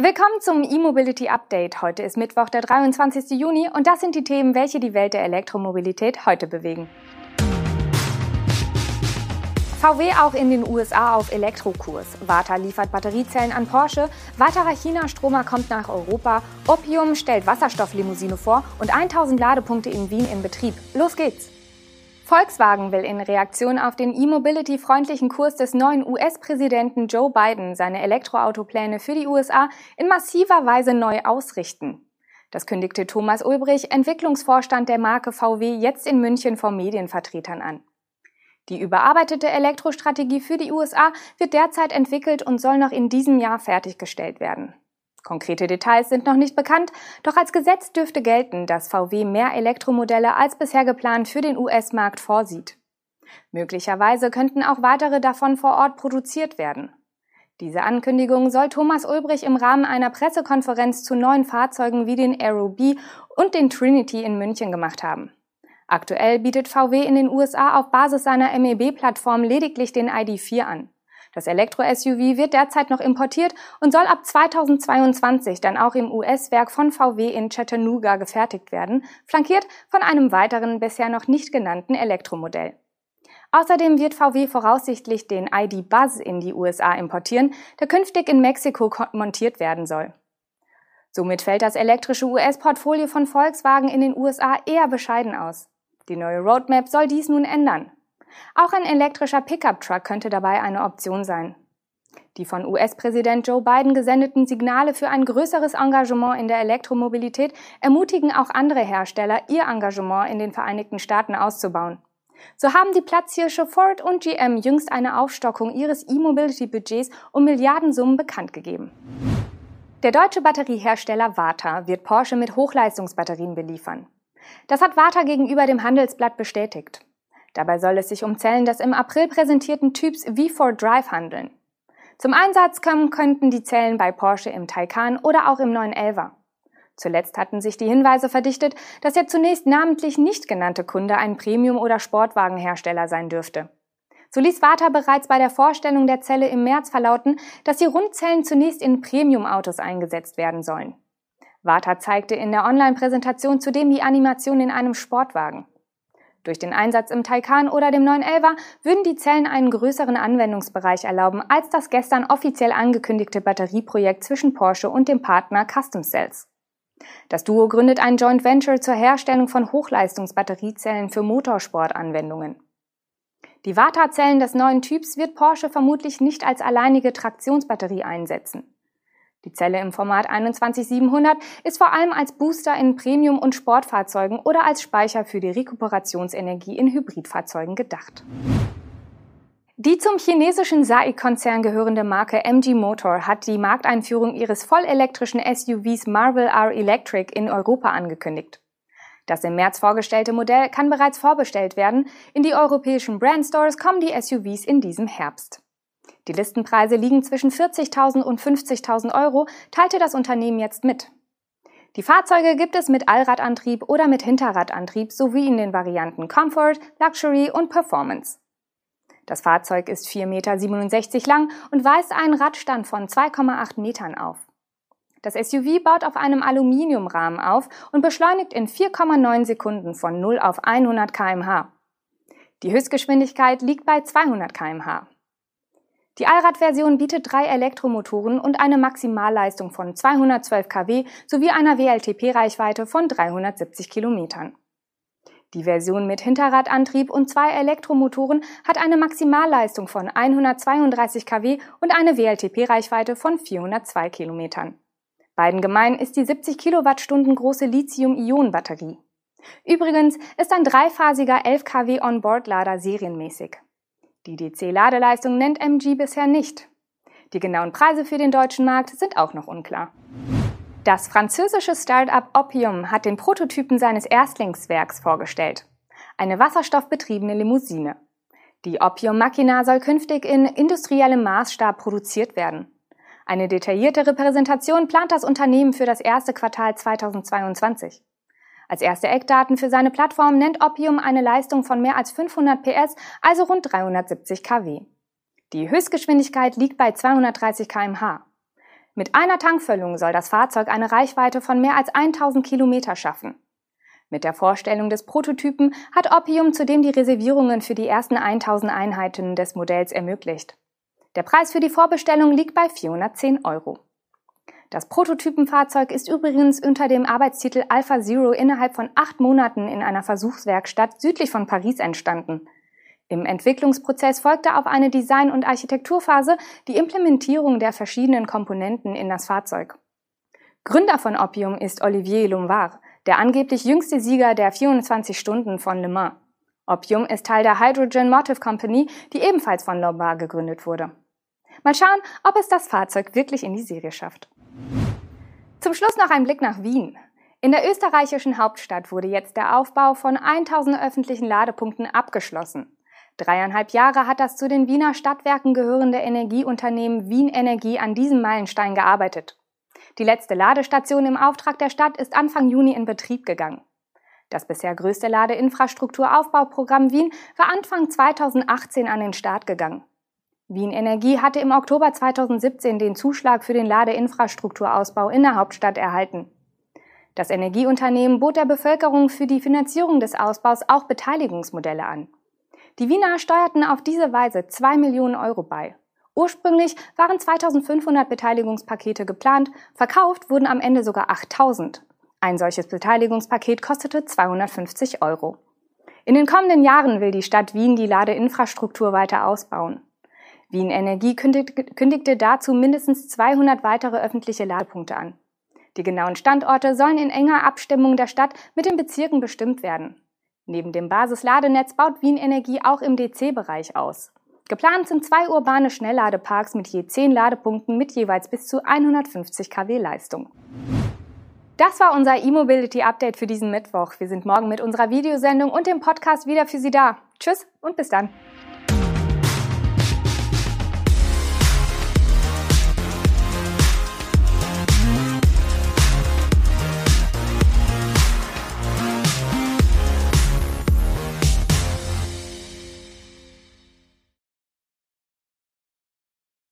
Willkommen zum E-Mobility Update. Heute ist Mittwoch, der 23. Juni und das sind die Themen, welche die Welt der Elektromobilität heute bewegen. VW auch in den USA auf Elektrokurs. Warta liefert Batteriezellen an Porsche. Weiterer China-Stromer kommt nach Europa. Opium stellt Wasserstofflimousine vor und 1000 Ladepunkte in Wien in Betrieb. Los geht's! Volkswagen will in Reaktion auf den E-Mobility-freundlichen Kurs des neuen US-Präsidenten Joe Biden seine Elektroautopläne für die USA in massiver Weise neu ausrichten. Das kündigte Thomas Ulbrich, Entwicklungsvorstand der Marke VW, jetzt in München vor Medienvertretern an. Die überarbeitete Elektrostrategie für die USA wird derzeit entwickelt und soll noch in diesem Jahr fertiggestellt werden. Konkrete Details sind noch nicht bekannt, doch als Gesetz dürfte gelten, dass VW mehr Elektromodelle als bisher geplant für den US-Markt vorsieht. Möglicherweise könnten auch weitere davon vor Ort produziert werden. Diese Ankündigung soll Thomas Ulbrich im Rahmen einer Pressekonferenz zu neuen Fahrzeugen wie den Aero B und den Trinity in München gemacht haben. Aktuell bietet VW in den USA auf Basis seiner MEB-Plattform lediglich den ID4 an. Das Elektro-SUV wird derzeit noch importiert und soll ab 2022 dann auch im US-Werk von VW in Chattanooga gefertigt werden, flankiert von einem weiteren bisher noch nicht genannten Elektromodell. Außerdem wird VW voraussichtlich den ID Buzz in die USA importieren, der künftig in Mexiko montiert werden soll. Somit fällt das elektrische US-Portfolio von Volkswagen in den USA eher bescheiden aus. Die neue Roadmap soll dies nun ändern. Auch ein elektrischer Pickup-Truck könnte dabei eine Option sein. Die von US-Präsident Joe Biden gesendeten Signale für ein größeres Engagement in der Elektromobilität ermutigen auch andere Hersteller, ihr Engagement in den Vereinigten Staaten auszubauen. So haben die Platzhirsche Ford und GM jüngst eine Aufstockung ihres E-Mobility-Budgets um Milliardensummen bekannt gegeben. Der deutsche Batteriehersteller Varta wird Porsche mit Hochleistungsbatterien beliefern. Das hat Varta gegenüber dem Handelsblatt bestätigt. Dabei soll es sich um Zellen des im April präsentierten Typs V4 Drive handeln. Zum Einsatz kommen könnten die Zellen bei Porsche im Taycan oder auch im 911er. Zuletzt hatten sich die Hinweise verdichtet, dass der zunächst namentlich nicht genannte Kunde ein Premium- oder Sportwagenhersteller sein dürfte. So ließ Vata bereits bei der Vorstellung der Zelle im März verlauten, dass die Rundzellen zunächst in Premium-Autos eingesetzt werden sollen. Vata zeigte in der Online-Präsentation zudem die Animation in einem Sportwagen. Durch den Einsatz im Taycan oder dem 911er würden die Zellen einen größeren Anwendungsbereich erlauben als das gestern offiziell angekündigte Batterieprojekt zwischen Porsche und dem Partner Custom Cells. Das Duo gründet ein Joint Venture zur Herstellung von Hochleistungsbatteriezellen für Motorsportanwendungen. Die Vata-Zellen des neuen Typs wird Porsche vermutlich nicht als alleinige Traktionsbatterie einsetzen. Die Zelle im Format 21700 ist vor allem als Booster in Premium- und Sportfahrzeugen oder als Speicher für die Rekuperationsenergie in Hybridfahrzeugen gedacht. Die zum chinesischen SAIC-Konzern gehörende Marke MG Motor hat die Markteinführung ihres vollelektrischen SUVs Marvel R Electric in Europa angekündigt. Das im März vorgestellte Modell kann bereits vorbestellt werden. In die europäischen Brandstores kommen die SUVs in diesem Herbst. Die Listenpreise liegen zwischen 40.000 und 50.000 Euro, teilte das Unternehmen jetzt mit. Die Fahrzeuge gibt es mit Allradantrieb oder mit Hinterradantrieb sowie in den Varianten Comfort, Luxury und Performance. Das Fahrzeug ist 4,67 Meter lang und weist einen Radstand von 2,8 Metern auf. Das SUV baut auf einem Aluminiumrahmen auf und beschleunigt in 4,9 Sekunden von 0 auf 100 kmh. Die Höchstgeschwindigkeit liegt bei 200 kmh. Die Allradversion bietet drei Elektromotoren und eine Maximalleistung von 212 kW sowie einer WLTP-Reichweite von 370 Kilometern. Die Version mit Hinterradantrieb und zwei Elektromotoren hat eine Maximalleistung von 132 kW und eine WLTP-Reichweite von 402 Kilometern. Beiden gemein ist die 70 Kilowattstunden große Lithium-Ionen-Batterie. Übrigens ist ein dreiphasiger 11 kW Onboard-Lader serienmäßig. Die DC-Ladeleistung nennt MG bisher nicht. Die genauen Preise für den deutschen Markt sind auch noch unklar. Das französische Start-up Opium hat den Prototypen seines Erstlingswerks vorgestellt. Eine wasserstoffbetriebene Limousine. Die Opium Machina soll künftig in industriellem Maßstab produziert werden. Eine detaillierte Repräsentation plant das Unternehmen für das erste Quartal 2022. Als erste Eckdaten für seine Plattform nennt Opium eine Leistung von mehr als 500 PS, also rund 370 kW. Die Höchstgeschwindigkeit liegt bei 230 kmh. Mit einer Tankfüllung soll das Fahrzeug eine Reichweite von mehr als 1000 Kilometer schaffen. Mit der Vorstellung des Prototypen hat Oppium zudem die Reservierungen für die ersten 1000 Einheiten des Modells ermöglicht. Der Preis für die Vorbestellung liegt bei 410 Euro. Das Prototypenfahrzeug ist übrigens unter dem Arbeitstitel Alpha Zero innerhalb von acht Monaten in einer Versuchswerkstatt südlich von Paris entstanden. Im Entwicklungsprozess folgte auf eine Design- und Architekturphase die Implementierung der verschiedenen Komponenten in das Fahrzeug. Gründer von Oppium ist Olivier Lombard, der angeblich jüngste Sieger der 24 Stunden von Le Mans. Oppium ist Teil der Hydrogen Motive Company, die ebenfalls von Lombard gegründet wurde. Mal schauen, ob es das Fahrzeug wirklich in die Serie schafft. Zum Schluss noch ein Blick nach Wien. In der österreichischen Hauptstadt wurde jetzt der Aufbau von 1000 öffentlichen Ladepunkten abgeschlossen. Dreieinhalb Jahre hat das zu den Wiener Stadtwerken gehörende Energieunternehmen Wien Energie an diesem Meilenstein gearbeitet. Die letzte Ladestation im Auftrag der Stadt ist Anfang Juni in Betrieb gegangen. Das bisher größte Ladeinfrastrukturaufbauprogramm Wien war Anfang 2018 an den Start gegangen. Wien Energie hatte im Oktober 2017 den Zuschlag für den Ladeinfrastrukturausbau in der Hauptstadt erhalten. Das Energieunternehmen bot der Bevölkerung für die Finanzierung des Ausbaus auch Beteiligungsmodelle an. Die Wiener steuerten auf diese Weise 2 Millionen Euro bei. Ursprünglich waren 2500 Beteiligungspakete geplant, verkauft wurden am Ende sogar 8000. Ein solches Beteiligungspaket kostete 250 Euro. In den kommenden Jahren will die Stadt Wien die Ladeinfrastruktur weiter ausbauen. Wien Energie kündigte dazu mindestens 200 weitere öffentliche Ladepunkte an. Die genauen Standorte sollen in enger Abstimmung der Stadt mit den Bezirken bestimmt werden. Neben dem Basisladenetz baut Wien Energie auch im DC-Bereich aus. Geplant sind zwei urbane Schnellladeparks mit je zehn Ladepunkten mit jeweils bis zu 150 kW Leistung. Das war unser E-Mobility Update für diesen Mittwoch. Wir sind morgen mit unserer Videosendung und dem Podcast wieder für Sie da. Tschüss und bis dann.